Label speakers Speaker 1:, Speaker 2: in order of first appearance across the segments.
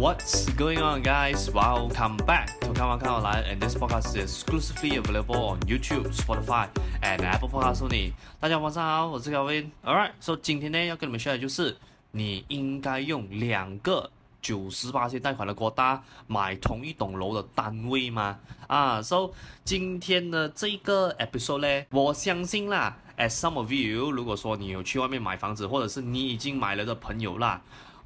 Speaker 1: What's going on, guys? Welcome back to 看完看好来 and this podcast is exclusively available on YouTube, Spotify, and Apple Podcasts only. 大家晚上好，我是 Kevin. Alright, so 今天呢要跟你们说的就是，你应该用两个九十八千贷款的国大买同一栋楼的单位吗？啊，so 今天的这个 episode 呢，我相信啦，as some of you，如果说你有去外面买房子，或者是你已经买了的朋友啦。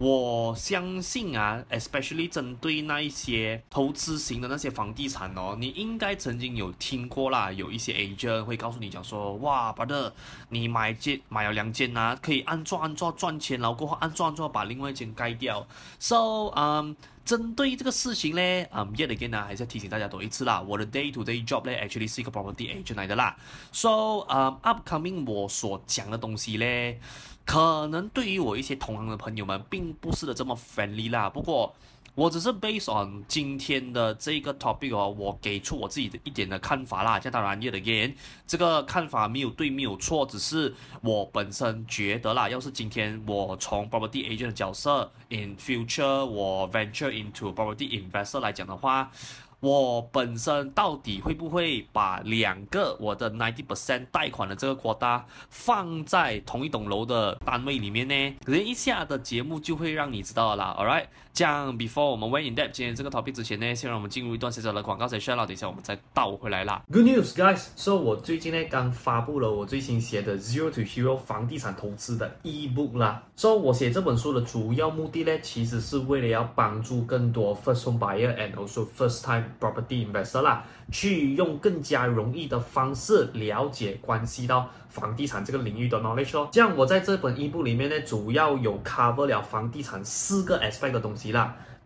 Speaker 1: 我相信啊，especially 针对那一些投资型的那些房地产哦，你应该曾经有听过啦，有一些 agent 会告诉你讲说，哇把这你买件买了两间啊，可以按做按做赚钱，然后过后按做按做把另外一间盖掉。So，嗯，针对这个事情呢，嗯，yet again 呢，还是要提醒大家多一次啦，我的 day to day job 呢，actually 是一个 property agent 来的啦。So，嗯，upcoming 我所讲的东西呢。可能对于我一些同行的朋友们，并不是的这么 friendly 啦。不过，我只是 based on 今天的这个 topic 哦，我给出我自己的一点的看法啦。这当然，yet again，这个看法没有对，没有错，只是我本身觉得啦。要是今天我从 property agent 的角色，in future 我 venture into property investor 来讲的话。我本身到底会不会把两个我的 ninety percent 贷款的这个 quota 放在同一栋楼的单位里面呢？可能一下的节目就会让你知道了。All right，这样 before 我们 went in depth 今天这个 topic 之前呢，先让我们进入一段小小的广告才需要。等一下我们再倒回来啦。
Speaker 2: Good news, guys！说、so, 我最近呢刚发布了我最新写的 Zero to Hero 房地产投资的 ebook 啦。说、so, 我写这本书的主要目的呢，其实是为了要帮助更多 first home buyer and also first time property investor 啦，去用更加容易的方式了解关系到房地产这个领域的 knowledge 哦。像我在这本 ebook 里面呢，主要有 cover 了房地产四个 aspect 的东西啦。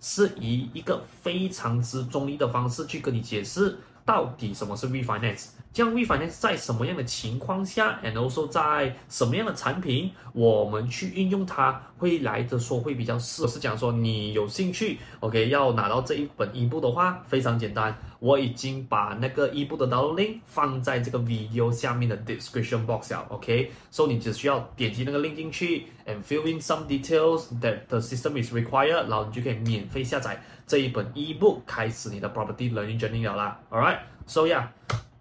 Speaker 2: 是以一个非常之中立的方式去跟你解释到底什么是 refinance。这样 refinance 在什么样的情况下，and also 在什么样的产品，我们去运用它，会来的说会比较适合。是讲说你有兴趣，OK，要拿到这一本 ebook 的话，非常简单，我已经把那个 ebook 的 download link 放在这个 video 下面的 description box 了，OK，so、okay? 你只需要点击那个 link 进去，and fill in some details that the system is required，然后你就可以免费下载这一本 ebook，开始你的 property learning journey 了啦 All right，so yeah。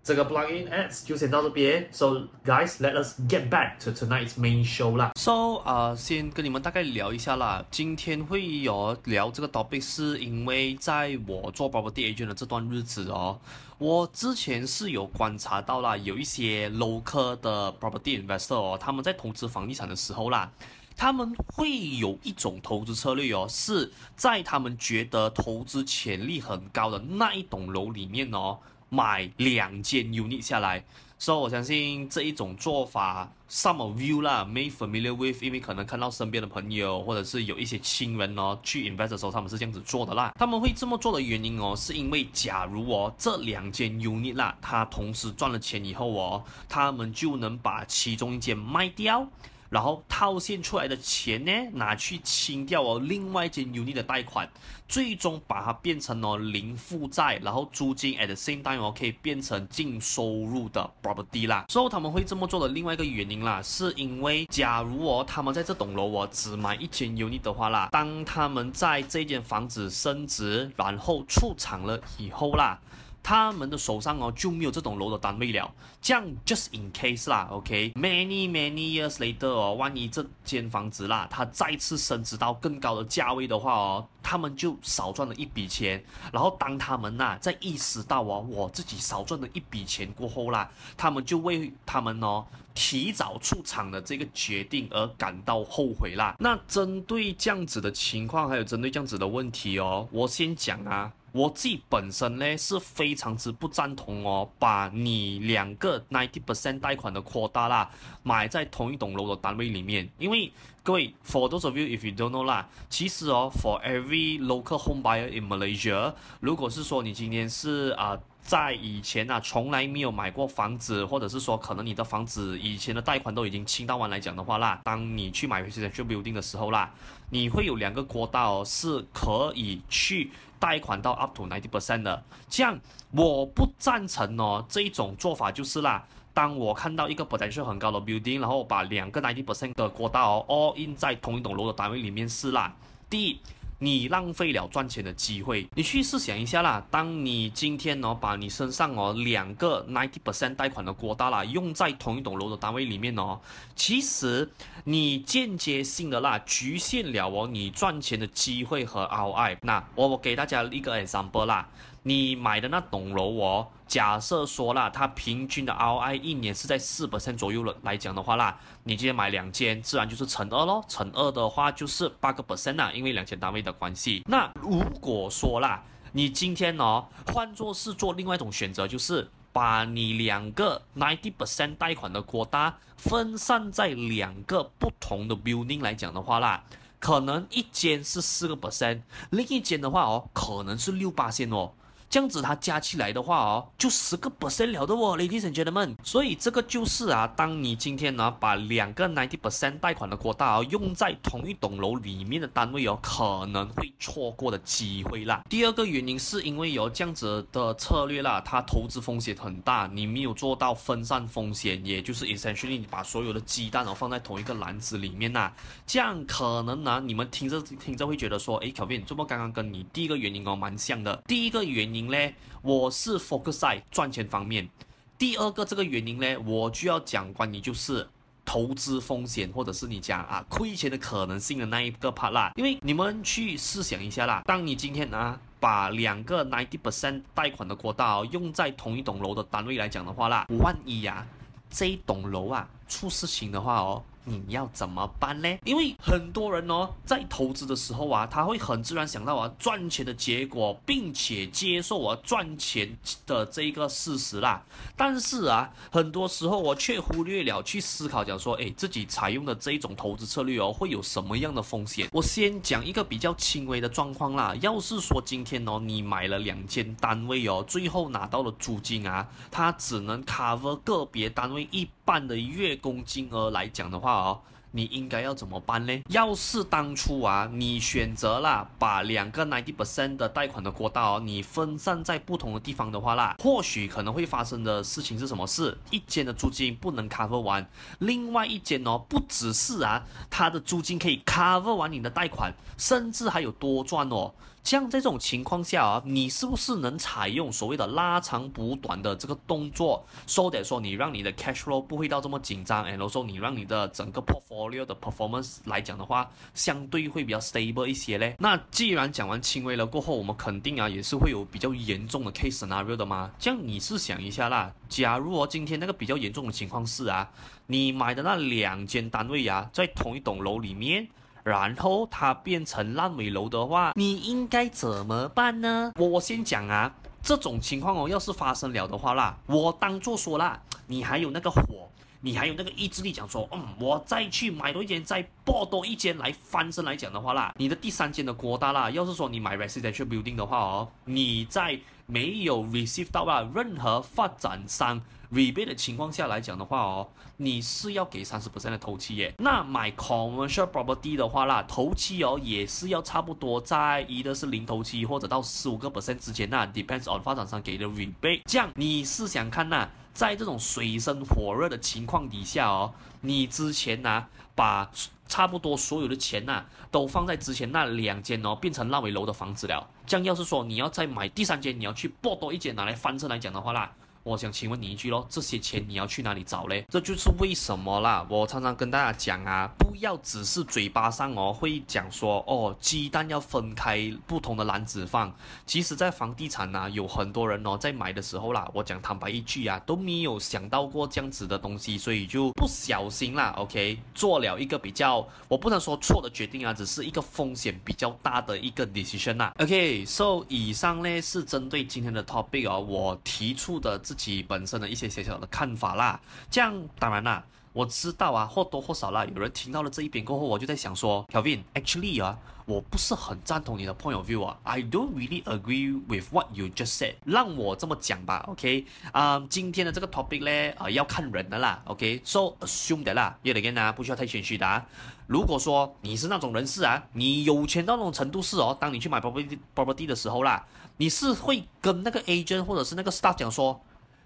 Speaker 2: 这个 plugin ads 就先到这边，so guys let us get back to tonight's main show 啦。
Speaker 1: So 啊、先跟你们大概聊一下啦。今天会有聊这个 topic，是因为在我做 property agent 的这段日子哦，我之前是有观察到啦，有一些 local 的 property investor 哦，他们在投资房地产的时候啦，他们会有一种投资策略哦，是在他们觉得投资潜力很高的那一栋楼里面哦。买两间 unit 下来，所以我相信这一种做法，some of you 啦，may familiar with，因为可能看到身边的朋友或者是有一些亲人哦，去 invest 的时候，他们是这样子做的啦。他们会这么做的原因哦，是因为假如哦这两间 unit 啦，他同时赚了钱以后哦，他们就能把其中一间卖掉。然后套现出来的钱呢，拿去清掉哦另外一间 unit 的贷款，最终把它变成哦零负债，然后租金 at the same time 哦可以变成净收入的 property 啦。之后他们会这么做的另外一个原因啦，是因为假如哦他们在这栋楼哦只买一间 unit 的话啦，当他们在这间房子升值然后出场了以后啦。他们的手上哦就没有这栋楼的单位了。这样 just in case 啦，OK，many many years later 哦，万一这间房子啦，它再次升值到更高的价位的话哦，他们就少赚了一笔钱。然后当他们呐在意识到哦，我自己少赚了一笔钱过后啦，他们就为他们哦提早出场的这个决定而感到后悔啦。那针对这样子的情况，还有针对这样子的问题哦，我先讲啊。我自己本身呢是非常之不赞同哦，把你两个 ninety percent 贷款的扩大啦，买在同一栋楼的单位里面，因为各位，for those of you if you don't know 啦，其实哦，for every local home buyer in Malaysia，如果是说你今天是啊、在以前啊从来没有买过房子，或者是说可能你的房子以前的贷款都已经清到完来讲的话啦，当你去买 residential building 的时候啦，你会有两个国道，是可以去。贷款到 up to ninety percent 的，这样我不赞成哦。这一种做法就是啦，当我看到一个 potential 很高的 building，然后把两个 ninety percent 的国道 all in 在同一栋楼的单位里面是啦。第一。你浪费了赚钱的机会。你去试想一下啦，当你今天哦，把你身上哦两个 ninety percent 贷款的国大啦，用在同一栋楼的单位里面哦，其实你间接性的啦，局限了哦你赚钱的机会和 ROI。那我给大家一个 example 啦。你买的那栋楼哦，假设说啦，它平均的 ROI 一年是在四 percent 左右了来讲的话啦，你今天买两间，自然就是乘二咯，乘二的话就是八个 percent 啦，因为两千单位的关系。那如果说啦，你今天哦，换作是做另外一种选择，就是把你两个 ninety percent 贷款的扩大分散在两个不同的 building 来讲的话啦，可能一间是四个 percent，另一间的话哦，可能是六八线哦。这样子它加起来的话哦，就十个 percent 了的哦，ladies and gentlemen。所以这个就是啊，当你今天呢把两个 ninety percent 贷款的扩大哦用在同一栋楼里面的单位哦，可能会错过的机会啦。第二个原因是因为有这样子的策略啦，它投资风险很大，你没有做到分散风险，也就是 essentially 你把所有的鸡蛋哦放在同一个篮子里面呐，这样可能呢你们听着听着会觉得说，诶，Kelvin，这么刚刚跟你第一个原因哦蛮像的，第一个原因。呢，我是 focus 在赚钱方面。第二个这个原因呢，我就要讲关于就是投资风险，或者是你讲啊亏钱的可能性的那一个 part 啦。因为你们去试想一下啦，当你今天啊把两个90%贷款的国大用在同一栋楼的单位来讲的话啦，万一呀、啊、这一栋楼啊出事情的话哦。你要怎么办呢？因为很多人哦，在投资的时候啊，他会很自然想到啊赚钱的结果，并且接受啊赚钱的这一个事实啦。但是啊，很多时候我却忽略了去思考，讲说，哎，自己采用的这一种投资策略哦，会有什么样的风险？我先讲一个比较轻微的状况啦。要是说今天哦，你买了两间单位哦，最后拿到了租金啊，它只能 cover 个别单位一半的月供金额来讲的话。哦，你应该要怎么办呢？要是当初啊，你选择了把两个90%的贷款的国大哦，你分散在不同的地方的话啦，或许可能会发生的事情是什么事？一间的租金不能 cover 完，另外一间哦，不只是啊，它的租金可以 cover 完你的贷款，甚至还有多赚哦。像这种情况下啊，你是不是能采用所谓的拉长补短的这个动作说点说你让你的 cash flow 不会到这么紧张，and also 你让你的整个 portfolio 的 performance 来讲的话，相对会比较 stable 一些嘞。那既然讲完轻微了过后，我们肯定啊也是会有比较严重的 case scenario 的嘛。这样你试想一下啦，假如哦今天那个比较严重的情况是啊，你买的那两间单位啊，在同一栋楼里面。然后它变成烂尾楼的话，你应该怎么办呢？我我先讲啊，这种情况哦，要是发生了的话啦，我当做说啦，你还有那个火，你还有那个意志力，讲说，嗯，我再去买多一间，再爆多一间来翻身来讲的话啦，你的第三间的扩大啦，要是说你买 residential building 的话哦，你在没有 receive 到啊任何发展商尾备的情况下来讲的话哦，你是要给三十 percent 的头期耶。那买 commercial property 的话啦，头期哦也是要差不多在一的是零头期或者到十五个 percent 之间那 depends on 发展商给的 rebate。这样你是想看呐、在这种水深火热的情况底下哦，你之前呢、啊、把差不多所有的钱呐、都放在之前那两间哦变成烂尾楼的房子了。这样要是说你要再买第三间，你要去剥多一间拿来翻身来讲的话啦。我想请问你一句喽，这些钱你要去哪里找嘞？这就是为什么啦。我常常跟大家讲啊，要只是嘴巴上哦会讲说哦，鸡蛋要分开不同的篮子放。其实，在房地产呐，有很多人哦在买的时候啦，我讲坦白一句啊，都没有想到过这样子的东西，所以就不小心啦。OK，做了一个比较，我不能说错的决定啊，只是一个风险比较大的一个 decision 啦。OK，so 以上呢是针对今天的 topic 哦，我提出的自己本身的一些小小的看法啦，这样当然啦，我知道啊，或多或少啦，有人听到了这一边过后，我就在想说，Kevin，actually 啊，我不是很赞同你的 point of view 啊，I don't really agree with what you just said。让我这么讲吧，OK，啊、今天的这个 topic 呢，啊、要看人的啦，OK，so assume 的啦，也得跟大家不需要太谦虚的啊。如果说你是那种人士啊，你有钱到那种程度是哦，当你去买 property property 的时候啦，你是会跟那个 agent 或者是那个 staff 讲说。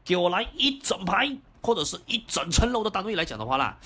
Speaker 1: 给我来一整排或者是一整层楼的单位来讲的话啦，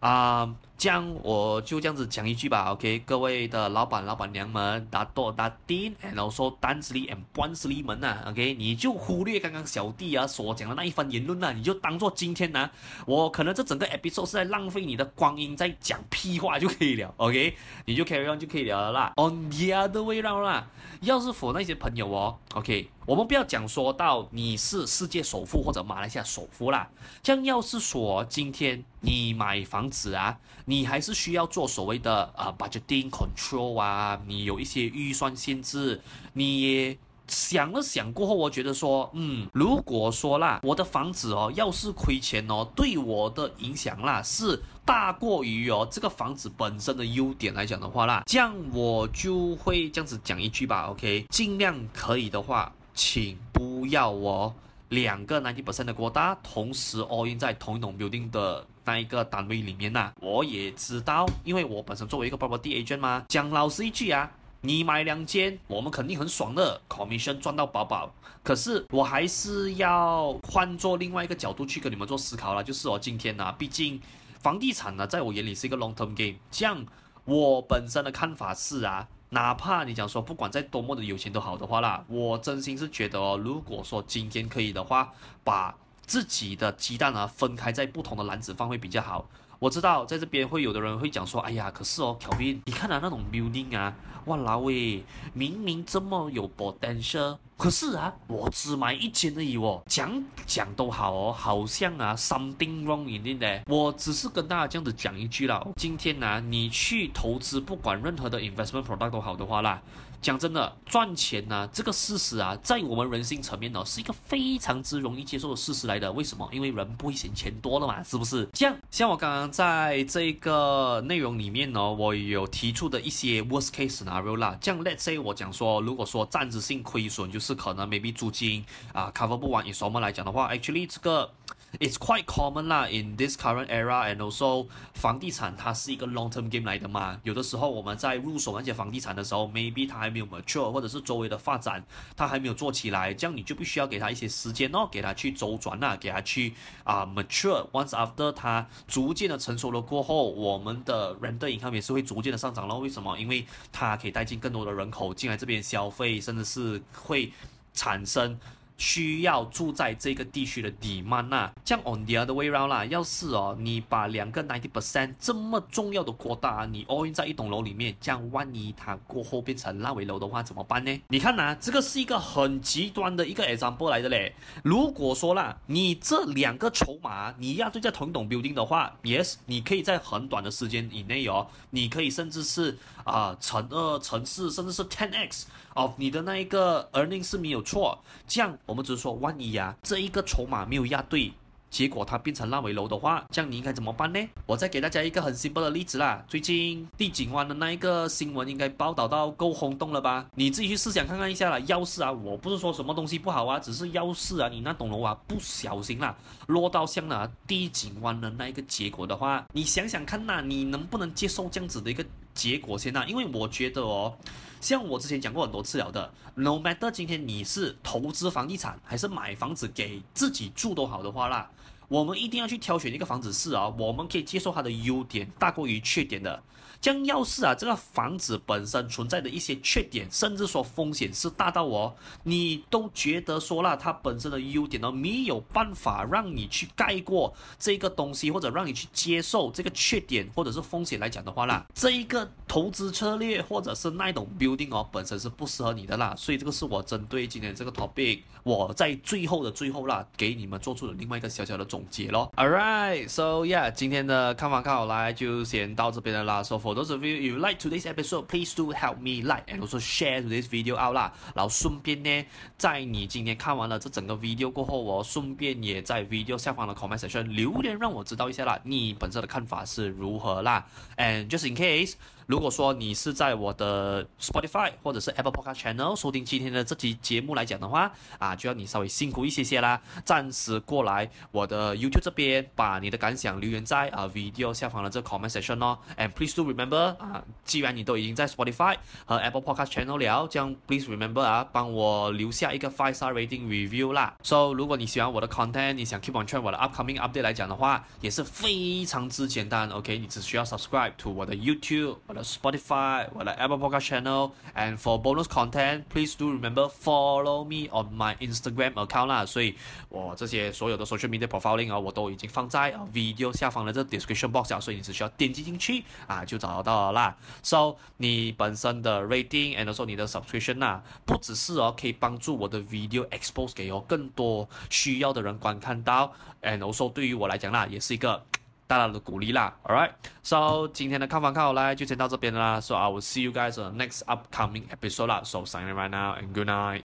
Speaker 1: 啊、这样我就这样子讲一句吧，OK，各位的老板、老板娘们，大多大丁，然后说单子里 and 官司里们呐，OK，你就忽略刚刚小弟啊所讲的那一番言论呐，你就当做今天呢、我可能这整个 episode 是在浪费你的光阴，在讲屁话就可以了，OK，你就 carry on 就可以了啦，on the other way round 啦，要是 for 那些朋友哦，OK。我们不要讲说到你是世界首富或者马来西亚首富啦，这样要是说今天你买房子啊，你还是需要做所谓的呃 budgeting control 啊，你有一些预算限制，你想了想过后，我觉得说，嗯，如果说啦，我的房子哦，要是亏钱哦，对我的影响啦是大过于哦这个房子本身的优点来讲的话啦，这样我就会这样子讲一句吧，OK，尽量可以的话。请不要哦，两个90%的国大同时 all in 在同一栋 building 的那一个单位里面呐、我也知道，因为我本身作为一个 property agent 嘛，讲老实一句啊，你买两间，我们肯定很爽的，commission 赚到饱饱。可是我还是要换做另外一个角度去跟你们做思考了，就是哦，今天呢、毕竟房地产呢，在我眼里是一个 long term game。这样，我本身的看法是啊。哪怕你讲说不管再多么的有钱都好的话啦，我真心是觉得哦，如果说今天可以的话，把自己的鸡蛋啊分开在不同的篮子放会比较好。我知道在这边会有的人会讲说，哎呀，可是哦小斌你看啊那种 building 啊，哇啦喂，明明这么有 potential。可是啊，我只买一间而已哦。讲讲都好哦，好像啊，something wrong in it 的。我只是跟大家这样子讲一句啦。今天呢、你去投资，不管任何的 investment product 都好的话啦。讲真的，赚钱呢、啊，这个事实啊，在我们人性层面呢，是一个非常之容易接受的事实来的。为什么？因为人不会嫌钱多了嘛，是不是？这样，像我刚刚在这个内容里面呢，我有提出的一些 worst case scenario 啦。这样，let's say 我讲说，如果说暂时性亏损，就是可能 maybe 租金啊 cover 不完，以什么来讲的话，actually 这个。It's quite common 啦，in this current era，and also 房地产它是一个 long term game 来的嘛。有的时候我们在入手那些房地产的时候，maybe 它还没有 mature，或者是周围的发展它还没有做起来，这样你就必须要给它一些时间哦，给它去周转呐，给它去啊、mature。Once after 它逐渐的成熟了过后，我们的 rental income 也是会逐渐的上涨了。为什么？因为它可以带进更多的人口进来这边消费，甚至是会产生。需要住在这个地区的 demand 呐，这样 on the other way round 啦。要是哦，你把两个 ninety percent 这么重要的国大，你 all in 在一栋楼里面，这样万一它过后变成烂尾楼的话，怎么办呢？你看呐、啊，这个是一个很极端的一个 example 来的嘞。如果说啦，你这两个筹码你要对在同一栋 building 的话，yes，你可以在很短的时间以内哦，你可以甚至是啊、乘二乘四，甚至是 ten x。哦，你的那一个 earning 是没有错，这样我们只是说，万一呀，这一个筹码没有压对，结果它变成烂尾楼的话，这样你应该怎么办呢？我再给大家一个很 simple 的例子啦，最近帝景湾的那一个新闻应该报道到够轰动了吧？你自己去试想看看一下啦，要是啊，我不是说什么东西不好啊，只是要是啊，你那栋楼啊不小心啦落到像那帝景湾的那一个结果的话，你想想看呐，你能不能接受这样子的一个结果先啦？因为我觉得哦。像我之前讲过很多次了的，no matter 今天你是投资房地产还是买房子给自己住都好的话啦，我们一定要去挑选一个房子是啊，我们可以接受它的优点大过于缺点的。这样要是啊，这个房子本身存在的一些缺点，甚至说风险是大到哦，你都觉得说了它本身的优点呢，没有办法让你去盖过这个东西，或者让你去接受这个缺点或者是风险来讲的话啦，这一个投资策略或者是那种 building 哦，本身是不适合你的啦。所以这个是我针对今天这个 topic，我在最后的最后啦，给你们做出了另外一个小小的总总结咯。Alright，so yeah，今天的看房看好来就先到这边了啦。So For those of you you like today's episode, please do help me like and also share today's video out 啦。然后顺便呢，在你今天看完了这整个 video 过后，哦顺便也在 video 下方的 comment section 留言，让我知道一下啦，你本身的看法是如何啦。And just in case。如果说你是在我的 Spotify 或者是 Apple Podcast Channel 收听今天的这期节目来讲的话，啊，就要你稍微辛苦一些些啦，暂时过来我的 YouTube 这边，把你的感想留言在啊 video 下方的这个 comment section 哦。And please do remember 啊，既然你都已经在 Spotify 和 Apple Podcast Channel 了，这样 please remember 啊，帮我留下一个 five star rating review 啦。So 如果你喜欢我的 content，你想 keep on track 我的 upcoming update 来讲的话，也是非常之简单。OK，你只需要 subscribe to 我的 YouTube。Spotify 我的 Apple Podcast Channel，and for bonus content，please do remember follow me on my Instagram account 啦。所以我这些所有的 social media profiling 啊，我都已经放在啊 video 下方的这 description box 啊，所以你只需要点击进去啊，就找得到了啦。So 你本身的 rating and also 你的 subscription 啊，不只是哦可以帮助我的 video expose 给哦更多需要的人观看到，and also 对于我来讲啦，也是一个。大大的鼓励啦，Alright，so 今天的看房看好来就先到这边啦，so I will see you guys on the next upcoming episode 啦，so signing right now and good night。